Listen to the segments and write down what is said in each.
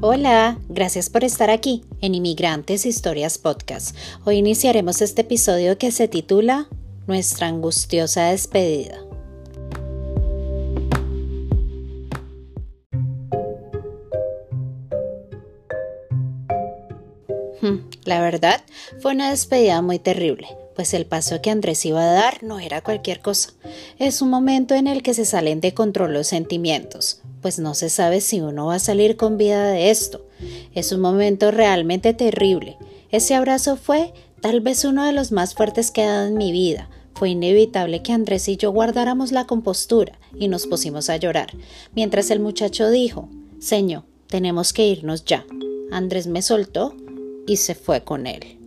Hola, gracias por estar aquí en Inmigrantes Historias Podcast. Hoy iniciaremos este episodio que se titula Nuestra angustiosa despedida. Hmm, la verdad, fue una despedida muy terrible, pues el paso que Andrés iba a dar no era cualquier cosa. Es un momento en el que se salen de control los sentimientos, pues no se sabe si uno va a salir con vida de esto. Es un momento realmente terrible. Ese abrazo fue tal vez uno de los más fuertes que he dado en mi vida. Fue inevitable que Andrés y yo guardáramos la compostura y nos pusimos a llorar, mientras el muchacho dijo Señor, tenemos que irnos ya. Andrés me soltó y se fue con él.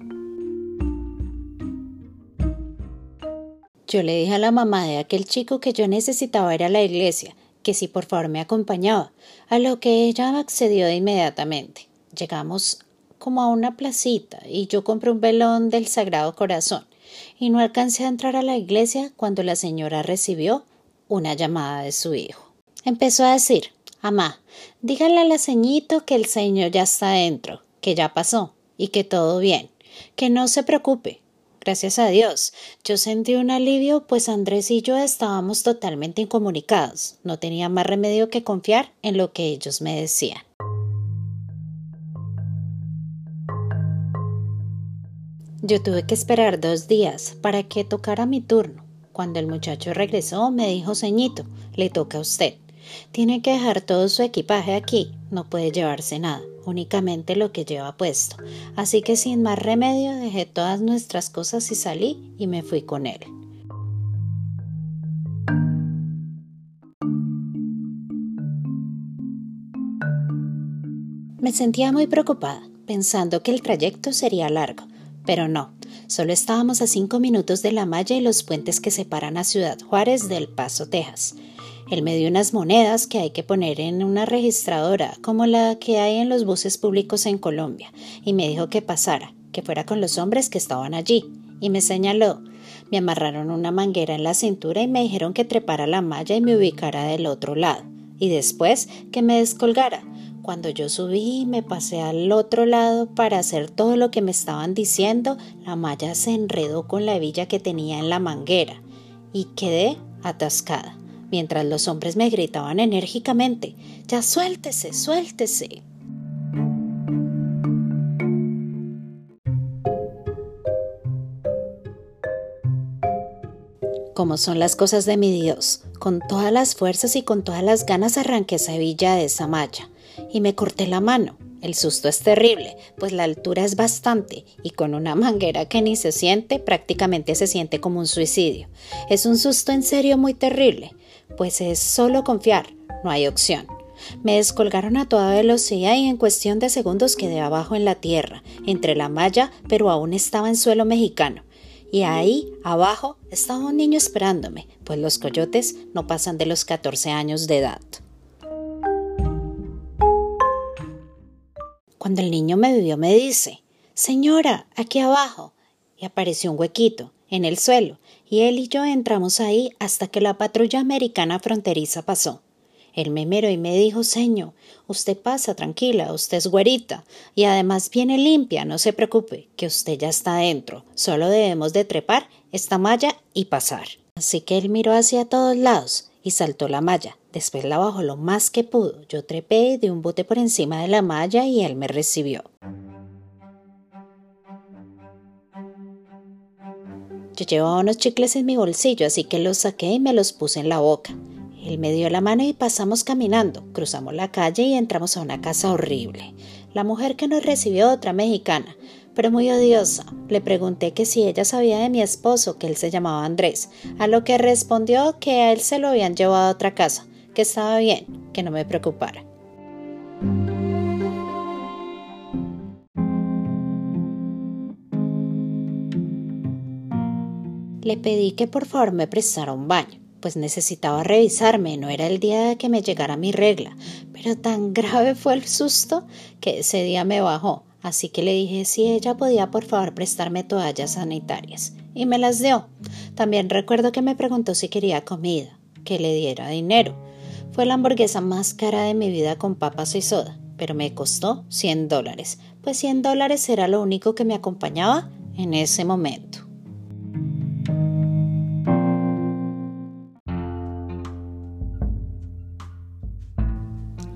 Yo le dije a la mamá de aquel chico que yo necesitaba ir a la iglesia que si por favor me acompañaba, a lo que ella accedió de inmediatamente. Llegamos como a una placita y yo compré un velón del Sagrado Corazón y no alcancé a entrar a la iglesia cuando la señora recibió una llamada de su hijo. Empezó a decir Amá, dígale a la ceñito que el señor ya está dentro, que ya pasó y que todo bien, que no se preocupe, Gracias a Dios, yo sentí un alivio, pues Andrés y yo estábamos totalmente incomunicados. No tenía más remedio que confiar en lo que ellos me decían. Yo tuve que esperar dos días para que tocara mi turno. Cuando el muchacho regresó, me dijo Ceñito, le toca a usted. Tiene que dejar todo su equipaje aquí, no puede llevarse nada únicamente lo que lleva puesto. Así que sin más remedio dejé todas nuestras cosas y salí y me fui con él. Me sentía muy preocupada, pensando que el trayecto sería largo, pero no, solo estábamos a cinco minutos de la malla y los puentes que separan a Ciudad Juárez del Paso, Texas. Él me dio unas monedas que hay que poner en una registradora, como la que hay en los buses públicos en Colombia, y me dijo que pasara, que fuera con los hombres que estaban allí, y me señaló. Me amarraron una manguera en la cintura y me dijeron que trepara la malla y me ubicara del otro lado, y después que me descolgara. Cuando yo subí y me pasé al otro lado para hacer todo lo que me estaban diciendo, la malla se enredó con la hebilla que tenía en la manguera y quedé atascada mientras los hombres me gritaban enérgicamente Ya suéltese, suéltese. Como son las cosas de mi Dios, con todas las fuerzas y con todas las ganas arranqué esa villa de esa malla y me corté la mano. El susto es terrible, pues la altura es bastante y con una manguera que ni se siente, prácticamente se siente como un suicidio. Es un susto en serio muy terrible pues es solo confiar, no hay opción. Me descolgaron a toda velocidad y en cuestión de segundos quedé abajo en la tierra, entre la malla, pero aún estaba en suelo mexicano. Y ahí, abajo, estaba un niño esperándome, pues los coyotes no pasan de los 14 años de edad. Cuando el niño me vio me dice, Señora, aquí abajo. Y apareció un huequito en el suelo, y él y yo entramos ahí hasta que la patrulla americana fronteriza pasó. Él me miró y me dijo, Señor, usted pasa tranquila, usted es güerita, y además viene limpia, no se preocupe, que usted ya está dentro, solo debemos de trepar esta malla y pasar. Así que él miró hacia todos lados y saltó la malla. Después la bajó lo más que pudo. Yo trepé de un bote por encima de la malla y él me recibió. Yo llevaba unos chicles en mi bolsillo, así que los saqué y me los puse en la boca. Él me dio la mano y pasamos caminando. Cruzamos la calle y entramos a una casa horrible. La mujer que nos recibió, otra mexicana, pero muy odiosa. Le pregunté que si ella sabía de mi esposo, que él se llamaba Andrés, a lo que respondió que a él se lo habían llevado a otra casa, que estaba bien, que no me preocupara. Le pedí que por favor me prestara un baño, pues necesitaba revisarme, no era el día de que me llegara mi regla, pero tan grave fue el susto que ese día me bajó, así que le dije si ella podía por favor prestarme toallas sanitarias, y me las dio. También recuerdo que me preguntó si quería comida, que le diera dinero. Fue la hamburguesa más cara de mi vida con papas y soda, pero me costó 100 dólares, pues 100 dólares era lo único que me acompañaba en ese momento.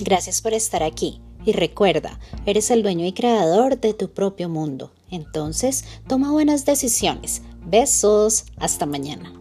Gracias por estar aquí y recuerda, eres el dueño y creador de tu propio mundo. Entonces, toma buenas decisiones. Besos. Hasta mañana.